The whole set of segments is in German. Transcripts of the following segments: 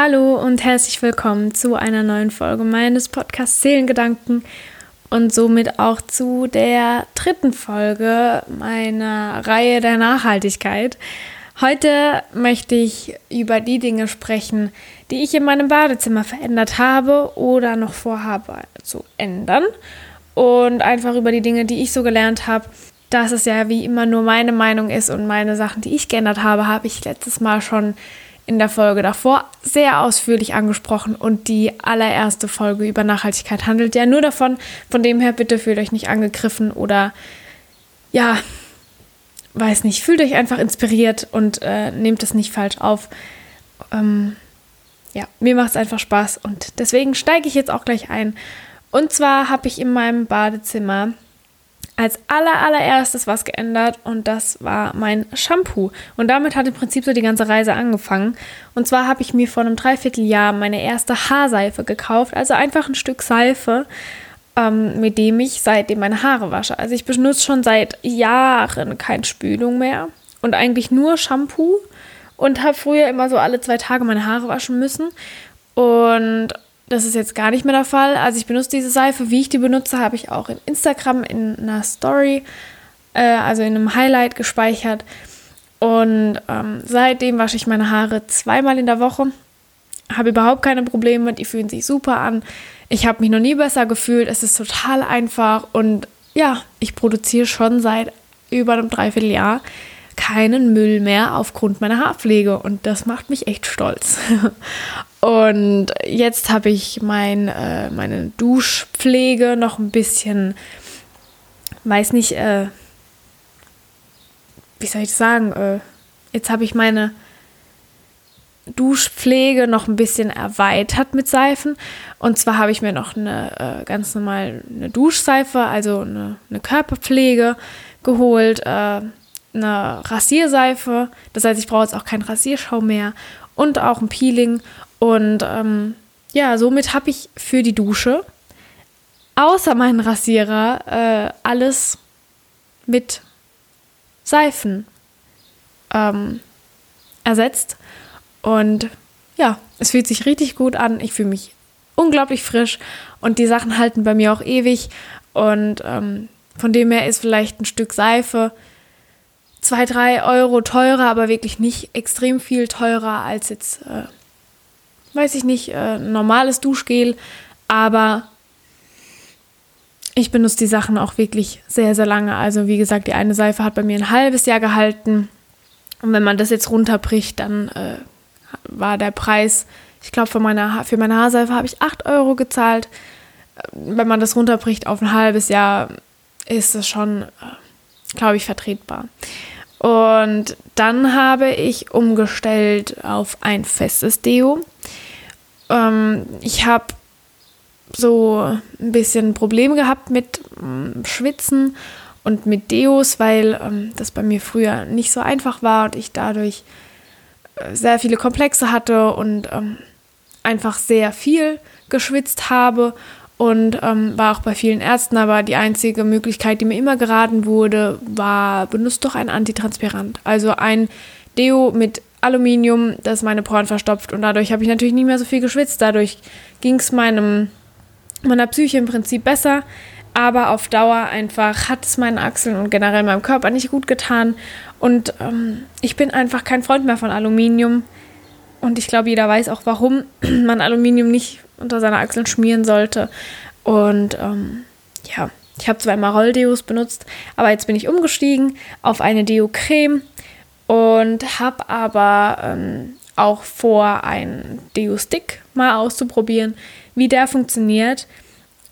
Hallo und herzlich willkommen zu einer neuen Folge meines Podcasts Seelengedanken und somit auch zu der dritten Folge meiner Reihe der Nachhaltigkeit. Heute möchte ich über die Dinge sprechen, die ich in meinem Badezimmer verändert habe oder noch vorhabe zu ändern und einfach über die Dinge, die ich so gelernt habe. Dass es ja wie immer nur meine Meinung ist und meine Sachen, die ich geändert habe, habe ich letztes Mal schon in der Folge davor sehr ausführlich angesprochen und die allererste Folge über Nachhaltigkeit handelt ja nur davon. Von dem her bitte fühlt euch nicht angegriffen oder ja, weiß nicht, fühlt euch einfach inspiriert und äh, nehmt es nicht falsch auf. Ähm, ja, mir macht es einfach Spaß und deswegen steige ich jetzt auch gleich ein. Und zwar habe ich in meinem Badezimmer als aller, allererstes was geändert und das war mein Shampoo. Und damit hat im Prinzip so die ganze Reise angefangen. Und zwar habe ich mir vor einem Dreivierteljahr meine erste Haarseife gekauft, also einfach ein Stück Seife, ähm, mit dem ich seitdem meine Haare wasche. Also ich benutze schon seit Jahren keine Spülung mehr und eigentlich nur Shampoo und habe früher immer so alle zwei Tage meine Haare waschen müssen. Und das ist jetzt gar nicht mehr der Fall. Also ich benutze diese Seife. Wie ich die benutze, habe ich auch in Instagram in einer Story, äh, also in einem Highlight gespeichert. Und ähm, seitdem wasche ich meine Haare zweimal in der Woche. Habe überhaupt keine Probleme, die fühlen sich super an. Ich habe mich noch nie besser gefühlt. Es ist total einfach und ja, ich produziere schon seit über einem Dreivierteljahr keinen Müll mehr aufgrund meiner Haarpflege und das macht mich echt stolz. und jetzt habe ich mein, äh, meine Duschpflege noch ein bisschen, weiß nicht, äh, wie soll ich das sagen, äh, jetzt habe ich meine Duschpflege noch ein bisschen erweitert mit Seifen. Und zwar habe ich mir noch eine äh, ganz normal eine Duschseife, also eine, eine Körperpflege geholt. Eine Rasierseife. Das heißt, ich brauche jetzt auch keinen Rasierschaum mehr und auch ein Peeling. Und ähm, ja, somit habe ich für die Dusche außer meinen Rasierer äh, alles mit Seifen ähm, ersetzt. Und ja, es fühlt sich richtig gut an. Ich fühle mich unglaublich frisch und die Sachen halten bei mir auch ewig. Und ähm, von dem her ist vielleicht ein Stück Seife zwei, drei Euro teurer, aber wirklich nicht extrem viel teurer als jetzt, äh, weiß ich nicht, äh, normales Duschgel. Aber ich benutze die Sachen auch wirklich sehr, sehr lange. Also wie gesagt, die eine Seife hat bei mir ein halbes Jahr gehalten. Und wenn man das jetzt runterbricht, dann äh, war der Preis, ich glaube, für meine, für meine Haarseife habe ich 8 Euro gezahlt. Wenn man das runterbricht auf ein halbes Jahr, ist es schon, äh, glaube ich, vertretbar. Und dann habe ich umgestellt auf ein festes Deo. Ähm, ich habe so ein bisschen Probleme gehabt mit ähm, Schwitzen und mit Deos, weil ähm, das bei mir früher nicht so einfach war und ich dadurch äh, sehr viele Komplexe hatte und ähm, einfach sehr viel geschwitzt habe und ähm, war auch bei vielen Ärzten, aber die einzige Möglichkeit, die mir immer geraten wurde, war, benutzt doch ein Antitranspirant. Also ein Deo mit Aluminium, das meine Poren verstopft und dadurch habe ich natürlich nicht mehr so viel geschwitzt. Dadurch ging es meinem, meiner Psyche im Prinzip besser, aber auf Dauer einfach hat es meinen Achseln und generell meinem Körper nicht gut getan und ähm, ich bin einfach kein Freund mehr von Aluminium. Und ich glaube, jeder weiß auch, warum man Aluminium nicht unter seine Achseln schmieren sollte. Und ähm, ja, ich habe zweimal Rolldeos benutzt, aber jetzt bin ich umgestiegen auf eine Deo-Creme und habe aber ähm, auch vor, einen Deo-Stick mal auszuprobieren, wie der funktioniert.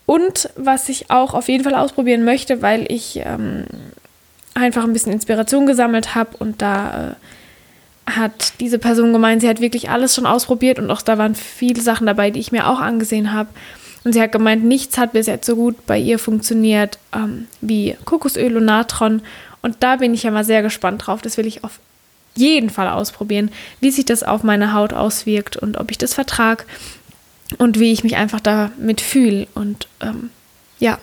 Und was ich auch auf jeden Fall ausprobieren möchte, weil ich ähm, einfach ein bisschen Inspiration gesammelt habe und da äh, hat diese Person gemeint, sie hat wirklich alles schon ausprobiert und auch da waren viele Sachen dabei, die ich mir auch angesehen habe. Und sie hat gemeint, nichts hat bis jetzt so gut bei ihr funktioniert ähm, wie Kokosöl und Natron. Und da bin ich ja mal sehr gespannt drauf. Das will ich auf jeden Fall ausprobieren, wie sich das auf meine Haut auswirkt und ob ich das vertrage und wie ich mich einfach damit fühle. Und ähm, ja.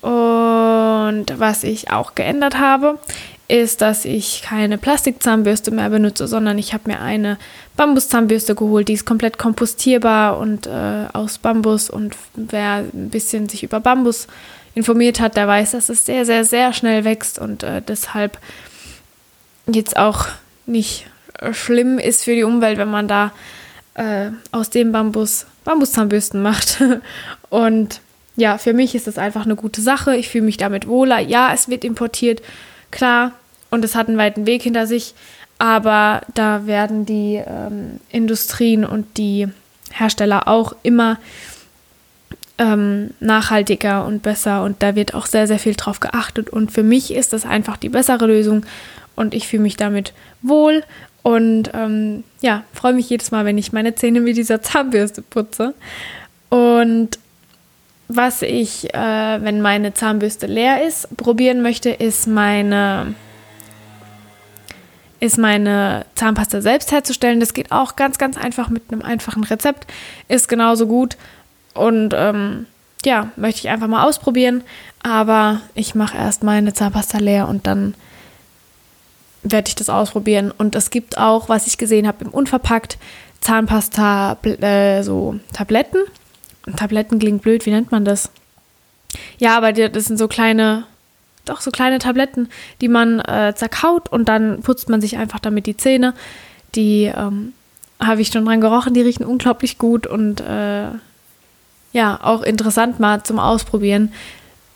Und was ich auch geändert habe, ist, dass ich keine Plastikzahnbürste mehr benutze, sondern ich habe mir eine Bambuszahnbürste geholt, die ist komplett kompostierbar und äh, aus Bambus. Und wer ein bisschen sich über Bambus informiert hat, der weiß, dass es sehr, sehr, sehr schnell wächst und äh, deshalb jetzt auch nicht schlimm ist für die Umwelt, wenn man da äh, aus dem Bambus Bambuszahnbürsten macht. und ja, für mich ist das einfach eine gute Sache. Ich fühle mich damit wohler. Ja, es wird importiert klar, und es hat einen weiten Weg hinter sich, aber da werden die ähm, Industrien und die Hersteller auch immer ähm, nachhaltiger und besser und da wird auch sehr, sehr viel drauf geachtet und für mich ist das einfach die bessere Lösung und ich fühle mich damit wohl und ähm, ja, freue mich jedes Mal, wenn ich meine Zähne mit dieser Zahnbürste putze und was ich, äh, wenn meine Zahnbürste leer ist, probieren möchte, ist meine, ist meine Zahnpasta selbst herzustellen. Das geht auch ganz, ganz einfach mit einem einfachen Rezept. Ist genauso gut. Und ähm, ja, möchte ich einfach mal ausprobieren. Aber ich mache erst meine Zahnpasta leer und dann werde ich das ausprobieren. Und es gibt auch, was ich gesehen habe, im Unverpackt Zahnpasta, äh, so Tabletten Tabletten klingt blöd, wie nennt man das? Ja, aber das sind so kleine, doch so kleine Tabletten, die man äh, zerkaut und dann putzt man sich einfach damit die Zähne. Die ähm, habe ich schon dran gerochen, die riechen unglaublich gut und äh, ja, auch interessant mal zum Ausprobieren.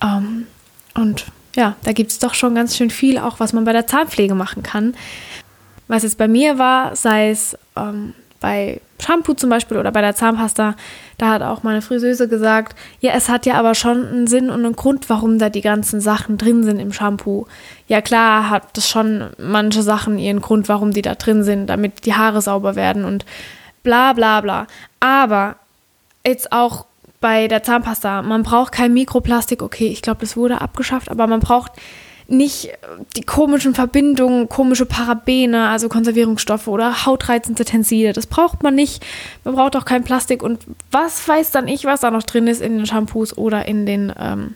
Ähm, und ja, da gibt es doch schon ganz schön viel, auch was man bei der Zahnpflege machen kann. Was jetzt bei mir war, sei es ähm, bei Shampoo zum Beispiel oder bei der Zahnpasta, da hat auch meine Friseuse gesagt, ja, es hat ja aber schon einen Sinn und einen Grund, warum da die ganzen Sachen drin sind im Shampoo. Ja, klar hat das schon manche Sachen ihren Grund, warum die da drin sind, damit die Haare sauber werden und bla bla bla. Aber jetzt auch bei der Zahnpasta, man braucht kein Mikroplastik, okay, ich glaube, das wurde abgeschafft, aber man braucht nicht die komischen Verbindungen, komische Parabene, also Konservierungsstoffe oder hautreizende Tenside. Das braucht man nicht. Man braucht auch kein Plastik. Und was weiß dann ich, was da noch drin ist in den Shampoos oder in den ähm,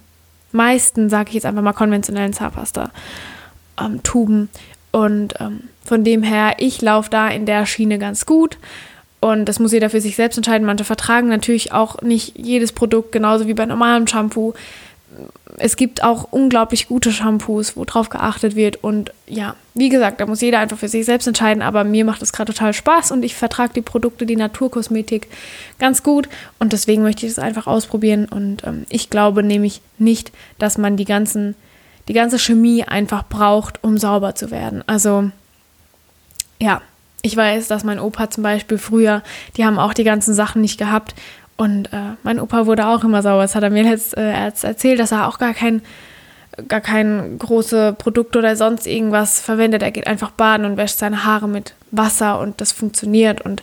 meisten, sage ich jetzt einfach mal, konventionellen Zahnpasta-Tuben. Ähm, und ähm, von dem her, ich laufe da in der Schiene ganz gut. Und das muss jeder für sich selbst entscheiden. Manche vertragen natürlich auch nicht jedes Produkt, genauso wie bei normalem Shampoo es gibt auch unglaublich gute Shampoos, wo drauf geachtet wird. Und ja, wie gesagt, da muss jeder einfach für sich selbst entscheiden. Aber mir macht es gerade total Spaß und ich vertrage die Produkte, die Naturkosmetik ganz gut. Und deswegen möchte ich es einfach ausprobieren. Und ähm, ich glaube nämlich nicht, dass man die ganzen, die ganze Chemie einfach braucht, um sauber zu werden. Also ja, ich weiß, dass mein Opa zum Beispiel früher, die haben auch die ganzen Sachen nicht gehabt. Und äh, mein Opa wurde auch immer sauer. Das hat er mir jetzt äh, erzählt, dass er auch gar kein, gar kein große Produkt oder sonst irgendwas verwendet. Er geht einfach baden und wäscht seine Haare mit Wasser und das funktioniert. Und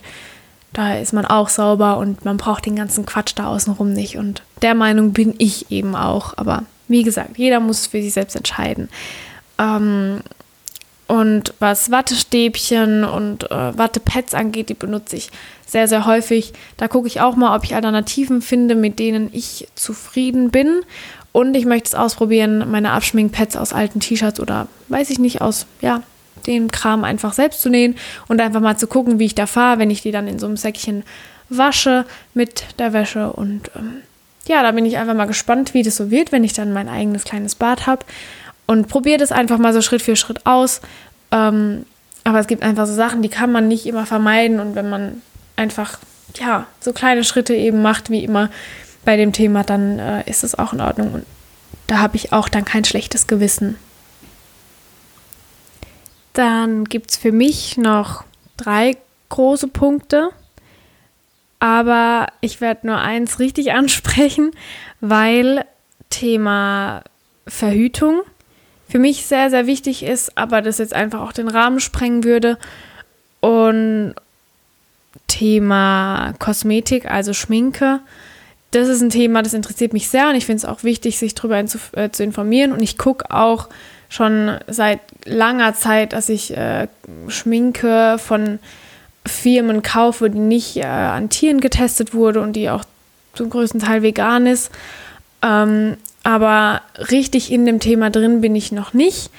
da ist man auch sauber und man braucht den ganzen Quatsch da außenrum nicht. Und der Meinung bin ich eben auch. Aber wie gesagt, jeder muss für sich selbst entscheiden. Ähm, und was Wattestäbchen und äh, Wattepads angeht, die benutze ich sehr, sehr häufig. Da gucke ich auch mal, ob ich Alternativen finde, mit denen ich zufrieden bin. Und ich möchte es ausprobieren, meine Abschminkpads aus alten T-Shirts oder weiß ich nicht, aus, ja, den Kram einfach selbst zu nähen und einfach mal zu gucken, wie ich da fahre, wenn ich die dann in so einem Säckchen wasche mit der Wäsche. Und ähm, ja, da bin ich einfach mal gespannt, wie das so wird, wenn ich dann mein eigenes kleines Bad habe und probiert es einfach mal so Schritt für Schritt aus. Ähm, aber es gibt einfach so Sachen, die kann man nicht immer vermeiden und wenn man einfach ja so kleine Schritte eben macht, wie immer bei dem Thema, dann äh, ist es auch in Ordnung und da habe ich auch dann kein schlechtes Gewissen. Dann gibt es für mich noch drei große Punkte, aber ich werde nur eins richtig ansprechen, weil Thema Verhütung für mich sehr, sehr wichtig ist, aber das jetzt einfach auch den Rahmen sprengen würde. Und Thema Kosmetik, also Schminke, das ist ein Thema, das interessiert mich sehr und ich finde es auch wichtig, sich darüber äh, zu informieren. Und ich gucke auch schon seit langer Zeit, dass ich äh, Schminke von Firmen kaufe, die nicht äh, an Tieren getestet wurde und die auch zum größten Teil vegan ist. Ähm, aber richtig in dem Thema drin bin ich noch nicht.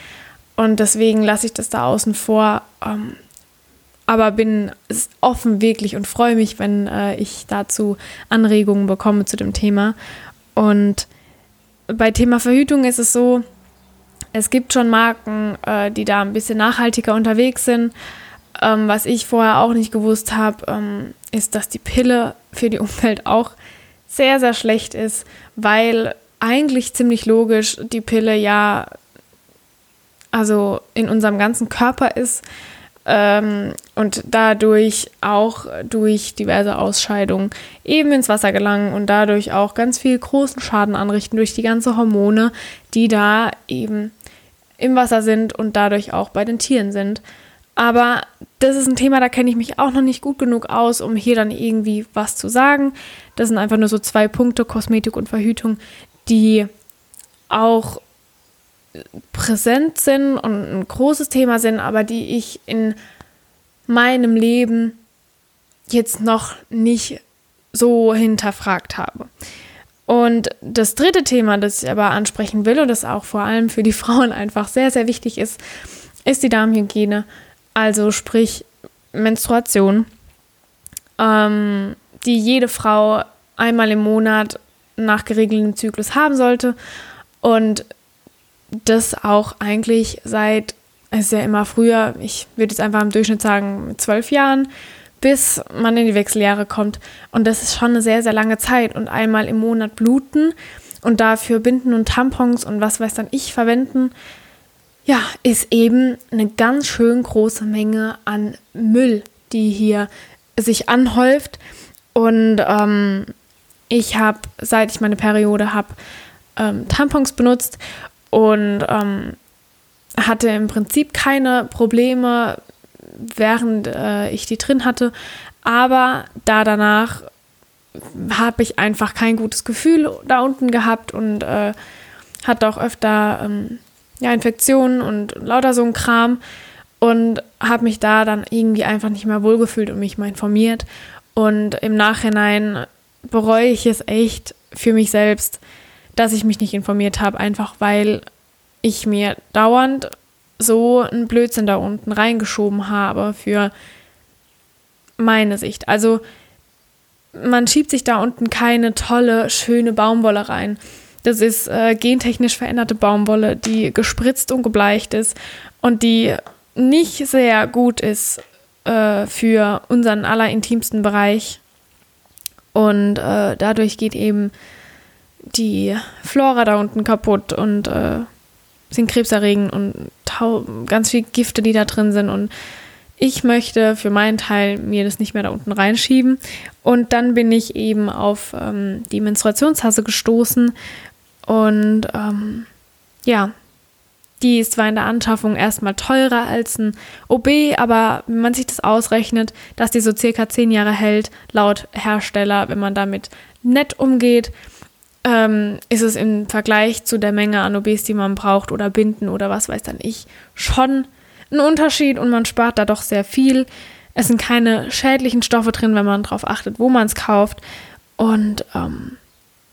Und deswegen lasse ich das da außen vor. Ähm, aber bin offen wirklich und freue mich, wenn äh, ich dazu Anregungen bekomme zu dem Thema. Und bei Thema Verhütung ist es so, es gibt schon Marken, äh, die da ein bisschen nachhaltiger unterwegs sind. Ähm, was ich vorher auch nicht gewusst habe, ähm, ist, dass die Pille für die Umwelt auch sehr, sehr schlecht ist, weil eigentlich ziemlich logisch die Pille ja also in unserem ganzen Körper ist ähm, und dadurch auch durch diverse Ausscheidungen eben ins Wasser gelangen und dadurch auch ganz viel großen Schaden anrichten durch die ganzen Hormone, die da eben im Wasser sind und dadurch auch bei den Tieren sind. Aber das ist ein Thema, da kenne ich mich auch noch nicht gut genug aus, um hier dann irgendwie was zu sagen. Das sind einfach nur so zwei Punkte, Kosmetik und Verhütung, die auch präsent sind und ein großes Thema sind, aber die ich in meinem Leben jetzt noch nicht so hinterfragt habe. Und das dritte Thema, das ich aber ansprechen will und das auch vor allem für die Frauen einfach sehr, sehr wichtig ist, ist die Darmhygiene also sprich Menstruation, ähm, die jede Frau einmal im Monat nach geregeltem Zyklus haben sollte und das auch eigentlich seit, es ist ja immer früher, ich würde jetzt einfach im Durchschnitt sagen, mit zwölf Jahren, bis man in die Wechseljahre kommt. Und das ist schon eine sehr, sehr lange Zeit. Und einmal im Monat bluten und dafür Binden und Tampons und was weiß dann ich verwenden, ja, ist eben eine ganz schön große Menge an Müll, die hier sich anhäuft. Und ähm, ich habe, seit ich meine Periode habe, ähm, Tampons benutzt und ähm, hatte im Prinzip keine Probleme, während äh, ich die drin hatte. Aber da danach habe ich einfach kein gutes Gefühl da unten gehabt und äh, hatte auch öfter ähm, ja, Infektionen und lauter so ein Kram und habe mich da dann irgendwie einfach nicht mehr wohlgefühlt und mich mal informiert. Und im Nachhinein bereue ich es echt für mich selbst, dass ich mich nicht informiert habe, einfach weil ich mir dauernd so einen Blödsinn da unten reingeschoben habe für meine Sicht. Also man schiebt sich da unten keine tolle, schöne Baumwolle rein. Das ist äh, gentechnisch veränderte Baumwolle, die gespritzt und gebleicht ist und die nicht sehr gut ist äh, für unseren allerintimsten Bereich. Und äh, dadurch geht eben die Flora da unten kaputt und äh, sind krebserregend und ganz viel Gifte, die da drin sind. Und ich möchte für meinen Teil mir das nicht mehr da unten reinschieben. Und dann bin ich eben auf ähm, die Menstruationstasse gestoßen und ähm, ja, die ist zwar in der Anschaffung erstmal teurer als ein OB, aber wenn man sich das ausrechnet, dass die so circa zehn Jahre hält, laut Hersteller, wenn man damit nett umgeht, ähm, ist es im Vergleich zu der Menge an OBs, die man braucht oder Binden oder was weiß dann ich, schon ein Unterschied und man spart da doch sehr viel. Es sind keine schädlichen Stoffe drin, wenn man darauf achtet, wo man es kauft. Und ähm,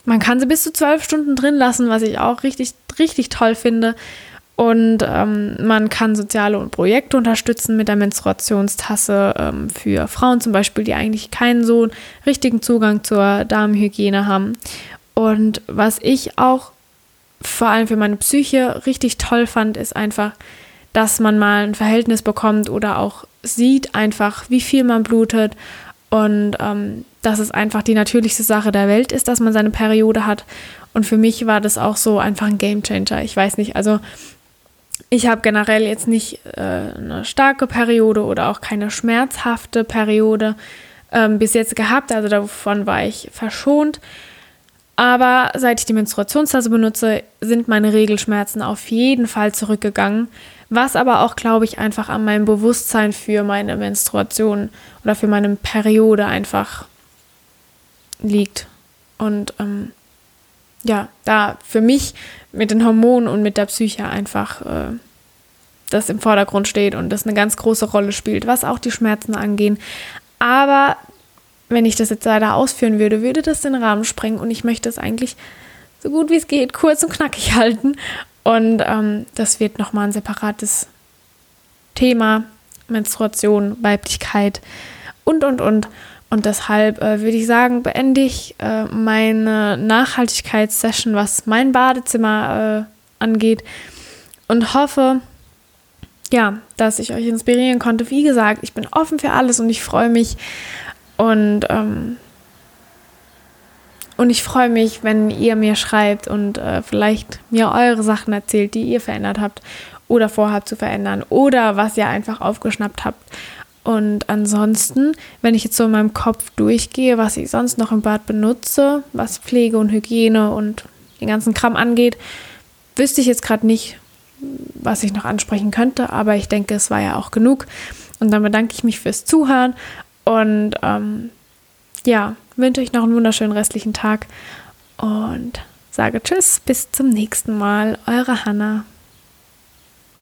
man kann sie bis zu zwölf Stunden drin lassen, was ich auch richtig, richtig toll finde. Und ähm, man kann soziale und Projekte unterstützen mit der Menstruationstasse ähm, für Frauen zum Beispiel, die eigentlich keinen so richtigen Zugang zur Darmhygiene haben. Und was ich auch vor allem für meine Psyche richtig toll fand, ist einfach, dass man mal ein Verhältnis bekommt oder auch sieht einfach, wie viel man blutet und ähm, dass es einfach die natürlichste Sache der Welt ist, dass man seine Periode hat. Und für mich war das auch so einfach ein Gamechanger. Ich weiß nicht, also ich habe generell jetzt nicht äh, eine starke Periode oder auch keine schmerzhafte Periode ähm, bis jetzt gehabt. Also davon war ich verschont. Aber seit ich die Menstruationstasse benutze, sind meine Regelschmerzen auf jeden Fall zurückgegangen. Was aber auch, glaube ich, einfach an meinem Bewusstsein für meine Menstruation oder für meine Periode einfach liegt. Und ähm, ja, da für mich mit den Hormonen und mit der Psyche einfach äh, das im Vordergrund steht und das eine ganz große Rolle spielt, was auch die Schmerzen angehen. Aber wenn ich das jetzt leider ausführen würde, würde das den Rahmen sprengen und ich möchte es eigentlich so gut wie es geht kurz und knackig halten. Und ähm, das wird nochmal ein separates Thema. Menstruation, Weiblichkeit und, und, und. Und deshalb äh, würde ich sagen, beende ich äh, meine Nachhaltigkeitssession, was mein Badezimmer äh, angeht. Und hoffe, ja, dass ich euch inspirieren konnte. Wie gesagt, ich bin offen für alles und ich freue mich. Und, ähm, und ich freue mich, wenn ihr mir schreibt und äh, vielleicht mir eure Sachen erzählt, die ihr verändert habt oder vorhabt zu verändern oder was ihr einfach aufgeschnappt habt. Und ansonsten, wenn ich jetzt so in meinem Kopf durchgehe, was ich sonst noch im Bad benutze, was Pflege und Hygiene und den ganzen Kram angeht, wüsste ich jetzt gerade nicht, was ich noch ansprechen könnte, aber ich denke, es war ja auch genug. Und dann bedanke ich mich fürs Zuhören und ähm, ja, wünsche euch noch einen wunderschönen restlichen Tag und sage Tschüss, bis zum nächsten Mal. Eure Hanna.